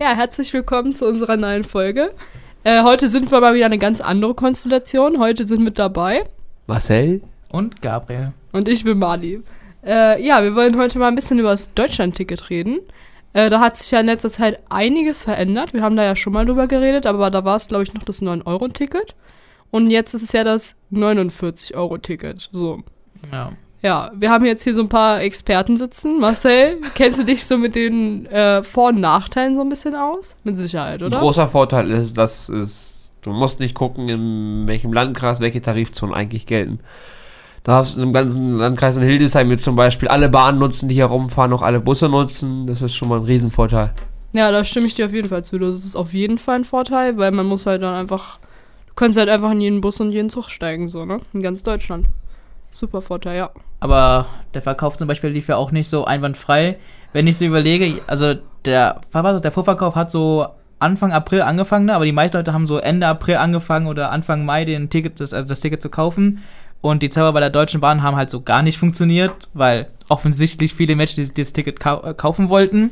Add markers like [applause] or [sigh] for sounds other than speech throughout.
Ja, herzlich willkommen zu unserer neuen Folge. Äh, heute sind wir mal wieder eine ganz andere Konstellation. Heute sind mit dabei Marcel? Und Gabriel. und ich bin Mali. Äh, ja, wir wollen heute mal ein bisschen über das Deutschland-Ticket reden. Äh, da hat sich ja in letzter Zeit einiges verändert. Wir haben da ja schon mal drüber geredet, aber da war es, glaube ich, noch das 9-Euro-Ticket. Und jetzt ist es ja das 49-Euro-Ticket. So. Ja. Ja, wir haben jetzt hier so ein paar Experten sitzen. Marcel, kennst du dich so mit den äh, Vor- und Nachteilen so ein bisschen aus? Mit Sicherheit, Ein oder? großer Vorteil ist, dass es, du musst nicht gucken, in welchem Landkreis welche Tarifzonen eigentlich gelten. Da hast du im ganzen Landkreis in Hildesheim jetzt zum Beispiel alle Bahnen nutzen, die hier rumfahren, auch alle Busse nutzen. Das ist schon mal ein Riesenvorteil. Ja, da stimme ich dir auf jeden Fall zu. Das ist auf jeden Fall ein Vorteil, weil man muss halt dann einfach, du kannst halt einfach in jeden Bus und jeden Zug steigen, so, ne? In ganz Deutschland. Super Vorteil, ja. Aber der Verkauf zum Beispiel lief ja auch nicht so einwandfrei. Wenn ich so überlege, also der, der Vorverkauf hat so Anfang April angefangen, ne? aber die meisten Leute haben so Ende April angefangen oder Anfang Mai den Ticket, das, also das Ticket zu kaufen. Und die Zauber bei der Deutschen Bahn haben halt so gar nicht funktioniert, weil offensichtlich viele Menschen dieses, dieses Ticket kau äh, kaufen wollten.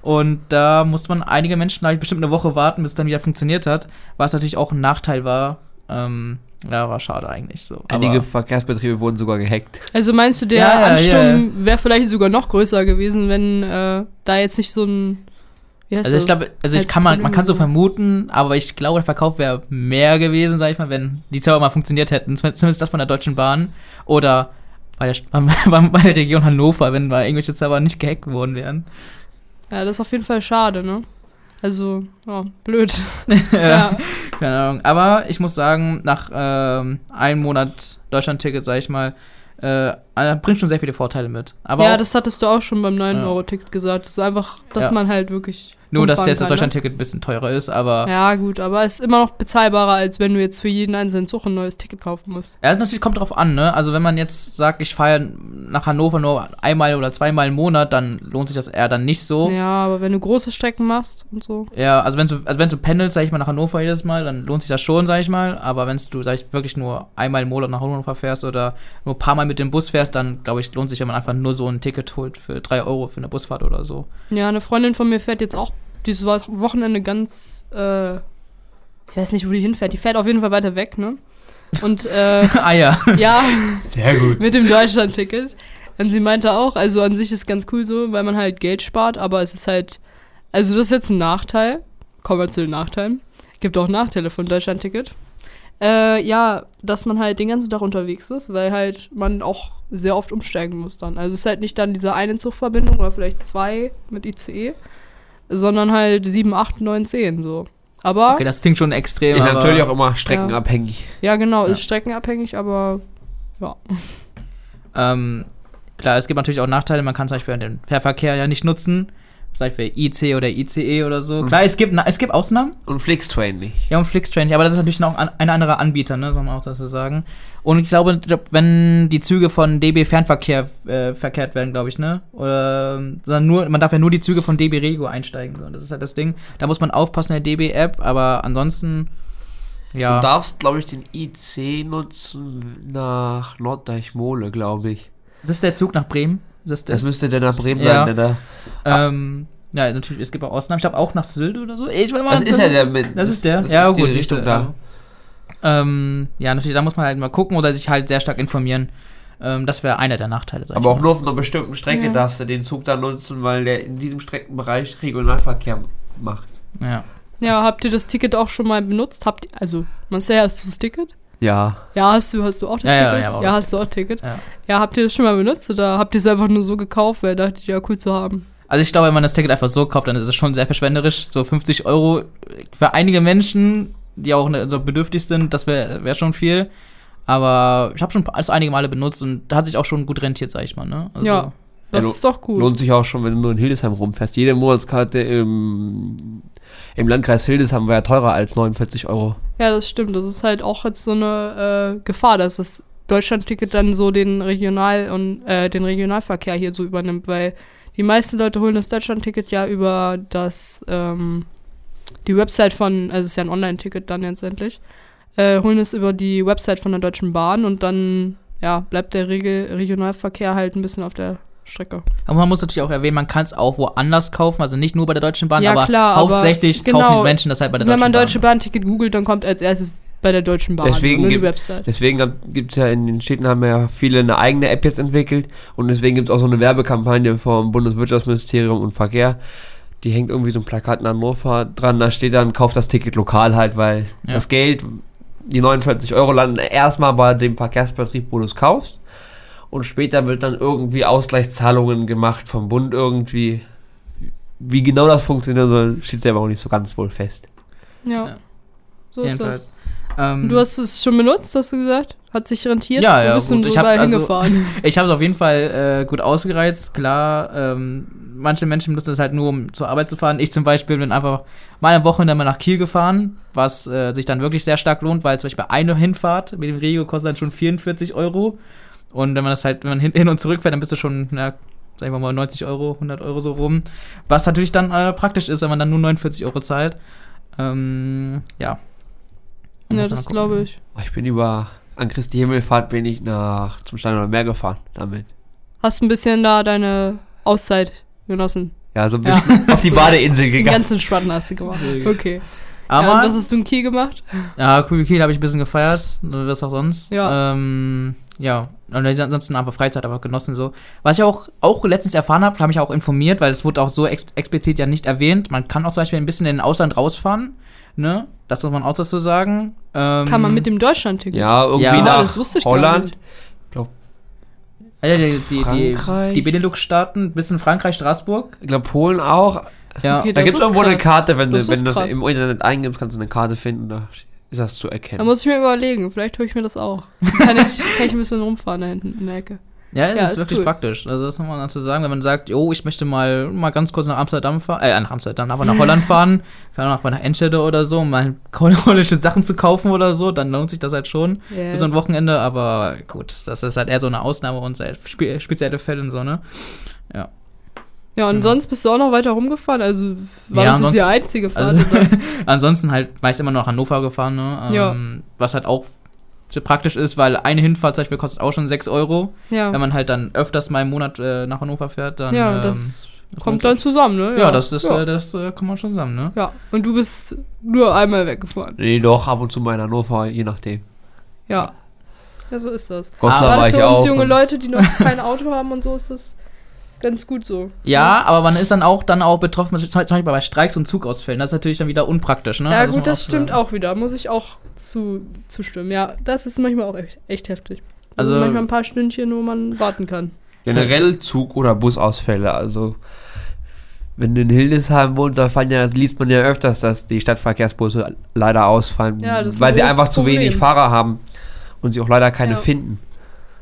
Und da musste man einige Menschen ich, bestimmt eine Woche warten, bis es dann wieder funktioniert hat, was natürlich auch ein Nachteil war. Ähm, ja, war schade eigentlich so. Einige Aber- Verkehrsbetriebe wurden sogar gehackt. Also meinst du, der Ja, ja, Ansturm wäre vielleicht sogar noch größer gewesen, wenn äh, da jetzt nicht so ein. Wie heißt Also ich glaube, also ich Halt kann man, man kann so vermuten, aber ich glaube, der Verkauf wäre mehr gewesen, sag ich mal, wenn die Zauber mal funktioniert hätten. Zumindest zumindest das von der Deutschen Bahn oder bei der, [laughs] bei, bei der Region Hannover, wenn mal irgendwelche Zauber nicht gehackt worden wären. Ja, das ist auf jeden Fall schade, ne? Also, ja, blöd. [laughs] ja. ja. Keine Ahnung. Aber ich muss sagen, nach ähm, einem Monat Deutschland-Ticket, sag ich mal, äh, bringt schon sehr viele Vorteile mit. Aber ja, auch das hattest du auch schon beim 9 Ja. euro ticket gesagt. Das ist einfach, dass man halt wirklich. Nur, dass jetzt das kann, ne? Deutschland-Ticket ein bisschen teurer ist, aber Ja, gut, aber es ist immer noch bezahlbarer, als wenn du jetzt für jeden einzelnen Zug ein neues Ticket kaufen musst. Ja, natürlich kommt drauf an, ne? Also wenn man jetzt sagt, ich fahre nach Hannover nur einmal oder zweimal im Monat, dann lohnt sich das eher dann nicht so. Ja, Ja, aber wenn du große Strecken machst und so. also wenn du, also wenn du pendelst, sag ich mal, nach Hannover jedes Mal, dann lohnt sich das schon, sag ich mal. Aber wenn du, sag ich, wirklich nur einmal im Monat nach Hannover fährst oder nur ein paar Mal mit dem Bus fährst, dann glaube ich, lohnt sich, wenn man einfach nur so ein Ticket holt für drei Euro für eine Busfahrt oder so. Ja, eine Freundin von mir fährt jetzt auch dieses Wo- Wochenende ganz, äh, ich weiß nicht, wo die hinfährt. Die fährt auf jeden Fall weiter weg, ne? Und, äh, [laughs] ah ja. ja, Sehr gut. mit dem Deutschland-Ticket. Und sie meinte auch, also an sich ist ganz cool so, weil man halt Geld spart, aber es ist halt, also das ist jetzt ein Nachteil. Kommen wir zu den Nachteilen. Gibt auch Nachteile von Deutschland-Ticket. Äh, ja, dass man halt den ganzen Tag unterwegs ist, weil halt man auch sehr oft umsteigen muss dann. Also es ist halt nicht dann diese eine Zugverbindung oder vielleicht zwei mit ICE, sondern halt sieben, acht, neun, zehn so. Aber, Okay, das klingt schon extrem. Ist aber natürlich auch immer streckenabhängig. ja genau, Ja. ist streckenabhängig, aber ja. Ähm, klar, es gibt natürlich auch Nachteile. Man kann zum Beispiel den Fährverkehr ja nicht nutzen. Zum Beispiel IC oder ICE oder so. Klar, es gibt, es gibt Ausnahmen. Und Flixtrain nicht. Ja, und Flixtrain, ja, aber das ist natürlich noch ein, anderer Anbieter, ne, soll man auch dazu sagen. Und ich glaube, wenn die Züge von DB Fernverkehr äh, verkehrt werden, glaube ich, ne? Oder ähm, sondern nur, man darf ja nur die Züge von DB Rego einsteigen. So. Das ist halt das Ding. Da muss man aufpassen in der DB-App, aber ansonsten, ja. Du darfst, glaube ich, den IC nutzen nach Norddeichmole, glaube ich. Ist das der Zug nach Bremen? Ist das, Das das müsste der nach Bremen Ja. sein, der ähm, ja, natürlich, es gibt auch Ausnahmen. Ich glaube auch nach Sylt oder so. Ich weiß mal, Das ist ja der mit. Das ist der. Das ja, ist die gut, Richtung siehste, da. Ähm, ja, natürlich, da muss man halt mal gucken oder sich halt sehr stark informieren. Ähm, das wäre einer der Nachteile, sag Aber auch mal. nur auf einer bestimmten Strecke Ja. darfst du den Zug dann nutzen, weil der in diesem Streckenbereich Regionalverkehr macht. Ja. Ja, habt ihr das Ticket auch schon mal benutzt? Habt ihr, also, Marcel, hast du das Ticket? Ja. Ja, hast du, hast du auch das Ja, ja, Ticket? ja, ja das hast du auch Ticket. Ja. Ja, habt ihr das schon mal benutzt oder habt ihr es einfach nur so gekauft, weil dachte ich, ja, cool zu haben? Also ich glaube, wenn man das Ticket einfach so kauft, dann ist es schon sehr verschwenderisch. So 50 Euro für einige Menschen, die auch ne, so bedürftig sind, das wäre wär schon viel. Aber ich habe schon das einige Male benutzt und da hat sich auch schon gut rentiert, sag ich mal. Ne? Also, Ja. Das Ja, ist doch gut. Lohnt sich auch schon, wenn du nur in Hildesheim rumfährst. Jede Monatskarte im, im Landkreis Hildesheim war ja teurer als 49 Euro. Ja, das stimmt. Das ist halt auch jetzt so eine äh, Gefahr, dass das Deutschlandticket dann so den Regional und äh, den Regionalverkehr hier so übernimmt, weil die meisten Leute holen das Deutschlandticket ja über das ähm, die Website von, also es ist ja ein Online-Ticket dann letztendlich, äh, holen es über die Website von der Deutschen Bahn und dann ja bleibt der Regel Regionalverkehr halt ein bisschen auf der Strecke. Aber man muss natürlich auch erwähnen, man kann es auch woanders kaufen, also nicht nur bei der Deutschen Bahn, Ja, aber klar, aber hauptsächlich genau. kaufen die Menschen das halt bei der Wenn Deutschen man Bahn. Deutsche Bahn-Ticket googelt, dann kommt als erstes bei der Deutschen Bahn Deswegen nur die gibt- Website. Deswegen gibt es ja in den Städten haben ja viele eine eigene App jetzt entwickelt und deswegen gibt es auch so eine Werbekampagne vom Bundeswirtschaftsministerium und Verkehr. Die hängt irgendwie so ein Plakat in Hannover dran, da steht dann, kauf das Ticket lokal halt, weil Ja. das Geld, die 49 Euro landen erstmal bei dem Verkehrsbetrieb, wo du es kaufst und später wird dann irgendwie Ausgleichszahlungen gemacht vom Bund irgendwie. Wie genau das funktionieren soll, steht selber auch nicht so ganz wohl fest. Ja. Ja. So ist Jedenfalls. das. Ähm, Du hast es schon benutzt, hast du gesagt? Hat sich rentiert? Ja, ja, gut. Ich hab überall also-? [laughs] Ich habe es auf jeden Fall äh, gut ausgereizt. Klar, ähm, manche Menschen benutzen es halt nur, um zur Arbeit zu fahren. Ich zum Beispiel bin einfach mal eine Woche mal nach Kiel gefahren, was äh, sich dann wirklich sehr stark lohnt, weil zum Beispiel eine Hinfahrt mit dem Regio kostet dann schon 44 Euro. Und wenn man das halt, wenn man hin, hin und zurück fährt, dann bist du schon, na, sagen wir mal 90 Euro, 100 Euro so rum. Was natürlich dann äh, praktisch ist, wenn man dann nur 49 Euro zahlt. Ähm, ja. Ja, Muss man das glaube ich. Ich bin über an Christi Himmelfahrt bin ich nach zum Steiner Meer gefahren damit. Hast ein bisschen da deine Auszeit genossen. Ja, so ein bisschen auf die [laughs] Badeinsel Den gegangen. ganzen Spaten hast du gemacht. Okay. Aber ja, und was hast du in Kiel gemacht? Ja, Kiel habe ich ein bisschen gefeiert, oder das auch sonst. Ja. Ähm, ja, und ansonsten einfach Freizeit einfach genossen so. Was ich auch, auch letztens erfahren habe, habe ich auch informiert, weil es wurde auch so ex explizit ja nicht erwähnt. Man kann auch zum Beispiel ein bisschen in den Ausland rausfahren, ne? Das muss man auch dazu sagen. Ähm, Kann man mit dem Deutschland-Ticket? Ja, irgendwie Ja, nach das wusste ich gar Holland. nicht. ja, die, die, die, Frankreich? die Benelux-Staaten, bis in Frankreich, Straßburg. Ich glaube Polen auch. Ja. Okay, Da gibt es irgendwo eine krass. Karte, wenn Das du, wenn du das im Internet eingibst, kannst du eine Karte finden, da ist das zu Da erkennen. muss ich mir überlegen. Vielleicht hole ich mir das auch. Kann ich, [laughs] kann ich ein bisschen rumfahren da hinten in der Ecke. Ja, das Ja, ist, ist wirklich cool. praktisch. Also das muss man dazu sagen, wenn man sagt, oh, ich möchte mal, mal ganz kurz nach Amsterdam fahren, äh, nach Amsterdam, aber nach [laughs] Holland fahren, kann auch mal nach Enschede oder so, um mal [laughs] holländische Sachen zu kaufen oder so, dann lohnt sich das halt schon für so ein Yes. Wochenende, aber gut, das ist halt eher so eine Ausnahme und spezielle Fälle und so, ne? Ja. Ja, und Genau. sonst bist du auch noch weiter rumgefahren? Also war Ja, das jetzt die einzige Fahrt? Also, [laughs] ansonsten halt meist immer noch nach Hannover gefahren, ne? Ähm, Ja. Was halt auch so praktisch ist, weil eine Hinfahrt zum Beispiel kostet auch schon 6 Euro. ja, Wenn man halt dann öfters mal im Monat äh, nach Hannover fährt, dann. ja ähm, das das kommt dann zusammen, ne? Ja, das, das, ja. Äh, das äh, kommt man schon zusammen, ne? ja. Und du bist nur einmal weggefahren. Nee, doch, ab und zu mal in Hannover, je nachdem. Ja. Ja, so ist das. Goslar war Gerade ich für uns auch. junge Leute, die noch kein Auto haben und so, ist das ganz gut so. Ja, aber man ist dann auch dann auch betroffen, zum Beispiel bei Streiks und Zugausfällen. Das ist natürlich dann wieder unpraktisch, ne? Ja, Also gut, das stimmt sagen. auch wieder. Muss ich auch zu, zustimmen. Ja, das ist manchmal auch echt, echt heftig. Also, Also- manchmal ein paar Stündchen, wo man warten kann. Generell Zug- oder Busausfälle, also wenn du in Hildesheim wohnst, da fallen ja, liest man ja öfters, dass die Stadtverkehrsbusse leider ausfallen, Ja, das ein weil sie einfach zu wenig Problem. Fahrer haben und sie auch leider keine Ja. finden.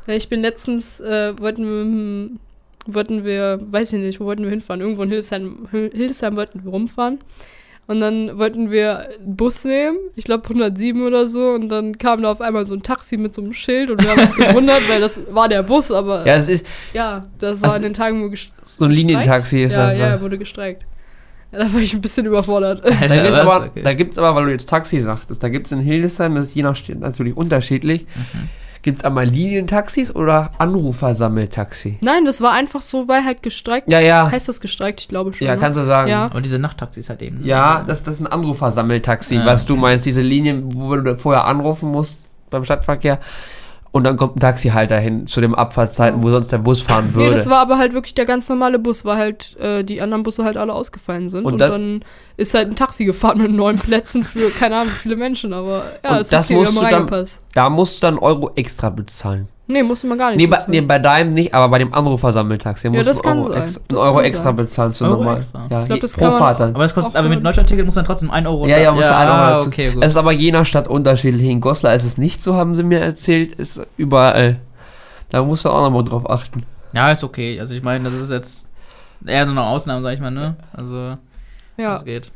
Ja, ich bin letztens, äh, wollten wir, hm, wollten wir, weiß ich nicht, wo wollten wir hinfahren? Irgendwo in Hildesheim, Hil- Hildesheim wollten wir rumfahren. Und dann wollten wir einen Bus nehmen, ich glaube 107 oder so, und dann kam da auf einmal so ein Taxi mit so einem Schild und wir haben uns gewundert, weil das war der Bus, aber Ja, es ist ja, das war Also- in den Tagen, wo so ein Linientaxi ist ja, das. ja, so. wurde gestreikt. Ja, da war ich ein bisschen überfordert. Da gibt es aber, Okay. aber, weil du jetzt Taxi sagtest, da gibt es in Hildesheim, das ist je nach Stadt natürlich unterschiedlich, Mhm. Gibt es einmal Linientaxis oder Anrufersammeltaxi? Nein, das war einfach so, weil halt gestreikt. Ja, ja, Heißt das gestreikt? Ich glaube schon. ja, ne? kannst du sagen. Ja. Aber diese Nachttaxis halt eben. ne? Ja, das, das ist ein Anrufersammeltaxi, Ja. was du meinst, diese Linien, wo du vorher anrufen musst beim Stadtverkehr und dann kommt ein Taxihalter hin zu den Abfahrtszeiten, wo sonst der Bus fahren Nee, würde. das war aber halt wirklich der ganz normale Bus, weil halt äh, die anderen Busse halt alle ausgefallen sind. Und Und, dann ist halt ein Taxi gefahren mit neun Plätzen für keine Ahnung wie viele Menschen, aber ja, Und ist das okay, musst du dann- da musst du dann Euro extra bezahlen. Nee, musste man gar nicht. Nee bei, nee, bei deinem nicht, aber bei dem Anrufersammeltaxi Ja, musst das du kann Euro, Das einen Euro kann extra sein. bezahlen zu Euro? Ja, Ich glaub, das pro kann man- Fahrt dann. Aber es kostet, aber mit Deutschlandticket muss dann trotzdem 1 Euro. Ja, ja, musst du einen Euro dazu. okay, gut. Es ist aber je nach Stadt unterschiedlich. In Goslar ist es nicht so, haben sie mir erzählt. Ist überall. Da musst du auch nochmal drauf achten. ja, ist okay. Also ich meine, das ist jetzt eher so eine Ausnahme, sag ich mal, ne? Also, ja, das geht.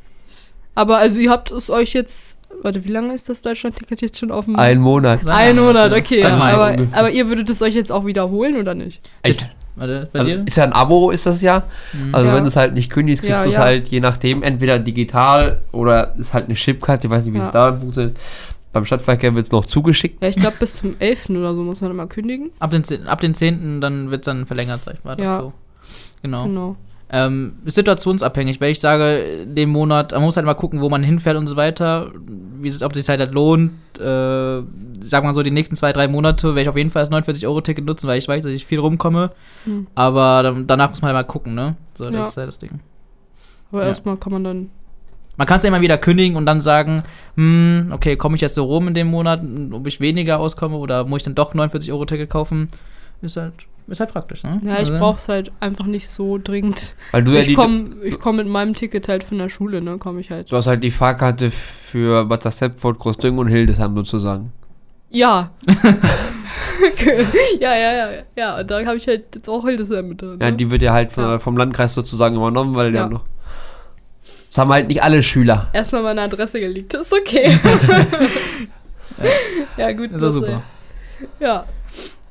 aber also ihr habt es euch jetzt, warte, wie lange ist das Deutschland-Ticket jetzt schon auf dem... Ein Monat. Ein Monat, okay. Ja, aber, aber ihr würdet es euch jetzt auch wiederholen oder nicht? Echt? Warte, bei Also dir? ist ja ein Abo, ist das ja. Mhm. Also Ja. wenn du es halt nicht kündigst, kriegst Ja, du es ja. halt je nachdem entweder digital oder ist halt eine Chipkarte, ich weiß nicht, wie Ja. es da funktioniert. Beim Stadtverkehr wird es noch zugeschickt. Ja, ich glaube, bis zum 11. oder so muss man immer kündigen. Ab den, 10 ab den 10. dann wird es dann verlängert, sag ich mal. Das Ja. so. Genau. Genau. Ähm, situationsabhängig, weil ich sage, den Monat, man muss halt mal gucken, wo man hinfährt und so weiter, wie es, ob es sich halt, halt lohnt. Äh, sag mal so, die nächsten zwei, drei Monate werde ich auf jeden Fall das 49-Euro-Ticket nutzen, weil ich weiß, dass ich viel rumkomme. Hm. Aber dann, danach muss man halt mal gucken, ne? So, das Ja. ist halt das Ding. Aber Ja. erstmal kann man dann. Man kann es ja immer wieder kündigen und dann sagen, hm, okay, komme ich jetzt so rum in dem Monat, ob ich weniger auskomme oder muss ich dann doch 49-Euro-Ticket kaufen? Ist halt, ist halt praktisch, ne? Ja, ich Also- brauch's halt einfach nicht so dringend. Weil du ja Ich die. komme ich komm mit meinem Ticket halt von der Schule, ne? Komme ich halt. Du hast halt die Fahrkarte für Bad Stepford, Großdüngen und Hildesheim sozusagen. Ja. [laughs] ja, ja, ja. Ja, und da habe ich halt jetzt auch Hildesheim mit drin. Ja, ne? die wird ja halt von, Ja. vom Landkreis sozusagen übernommen, weil Ja. der noch. Das haben halt nicht alle Schüler. Erstmal meine Adresse geleakt, ist okay. [laughs] ja, gut. Ist das, super. Ja,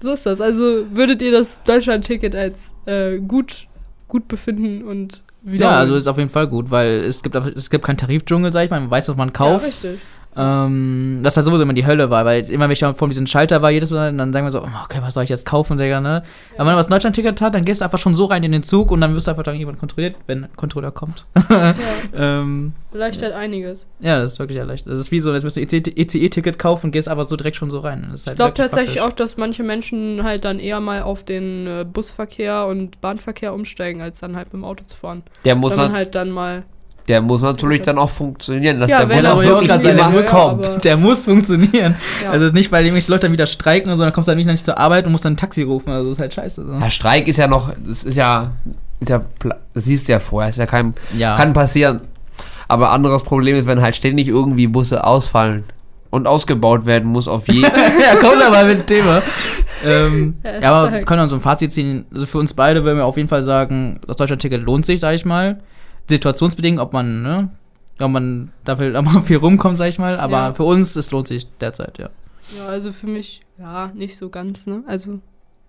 so ist das. Also würdet ihr das Deutschland-Ticket als äh, gut, gut befinden und wieder. Ja, also ist auf jeden Fall gut, weil es gibt, es gibt keinen Tarifdschungel, sag ich mal, man weiß, was man Ja, kauft. richtig. Ähm, dass halt sowieso immer die Hölle war, weil immer wenn ich vor diesem Schalter war, jedes Mal, dann sagen wir so, okay, was soll ich jetzt kaufen, Digga, ne? Aber wenn man das Deutschland-Ticket hat, dann gehst du einfach schon so rein in den Zug und dann wirst du einfach dann jemand kontrolliert, wenn ein Controller kommt. [laughs] Ja, ähm, erleichtert einiges. ja, das ist wirklich erleichtert. Das ist wie so, als müsst du ECE-Ticket kaufen und gehst aber so direkt schon so rein. Das ist halt Ich glaube tatsächlich praktisch. auch, dass manche Menschen halt dann eher mal auf den äh, Busverkehr und Bahnverkehr umsteigen, als dann halt mit dem Auto zu fahren. Der muss, Wenn man halt dann mal. Der muss natürlich dann auch funktionieren. Dass Ja, der er auch wirklich sagen, der Ja, muss, kommt. der muss funktionieren. Ja. Also nicht, weil irgendwelche Leute dann wieder streiken so, dann kommst du dann nicht zur Arbeit und musst dann ein Taxi rufen. Also das ist halt scheiße. So. Ja, Streik ist ja noch, das ist ja, ist ja, das siehst du ja vorher, ist ja kein, Ja. kann passieren. Aber anderes Problem ist, wenn halt ständig irgendwie Busse ausfallen und ausgebaut werden muss auf je. [laughs] ja, komm da mal mit dem Thema. [laughs] ähm, Ja, aber wir können dann so ein Fazit ziehen. Also für uns beide würden wir auf jeden Fall sagen, das Deutschland-Ticket lohnt sich, sag ich mal. Situationsbedingt, ob man, ne, ob man dafür [laughs] ob man viel rumkommt, sag ich mal. Aber Ja. für uns, es lohnt sich derzeit, ja. Ja, also für mich, ja, nicht so ganz, ne? Also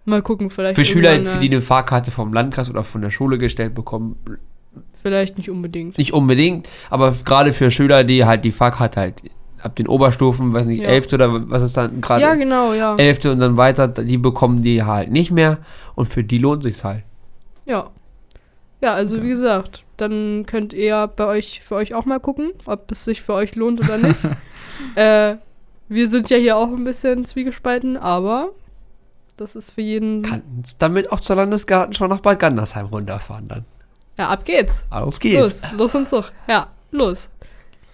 mal gucken, vielleicht. Für Schüler, für die eine Fahrkarte vom Landkreis oder von der Schule gestellt bekommen, Vielleicht nicht unbedingt. nicht unbedingt, aber gerade für Schüler, die halt die Fahrkarte halt ab den Oberstufen, weiß nicht, Ja. elfte oder was ist dann gerade, Ja, genau, ja. elfte und dann weiter, die bekommen die halt nicht mehr und für die lohnt sich's halt. Ja. Ja, also Okay. wie gesagt, dann könnt ihr bei euch für euch auch mal gucken, ob es sich für euch lohnt oder nicht. [laughs] äh, wir sind ja hier auch ein bisschen zwiegespalten, aber das ist für jeden. Kannst damit auch zur Landesgarten schon nach Bad Gandersheim runterfahren dann. Ja, ab geht's. Auf geht's. Los, los und Zug. Ja, los.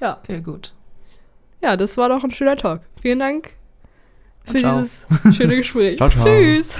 Ja. Okay, gut. Ja, das war doch ein schöner Talk. Vielen Dank für ciao. dieses schöne Gespräch. [laughs] Ciao, ciao. Tschüss.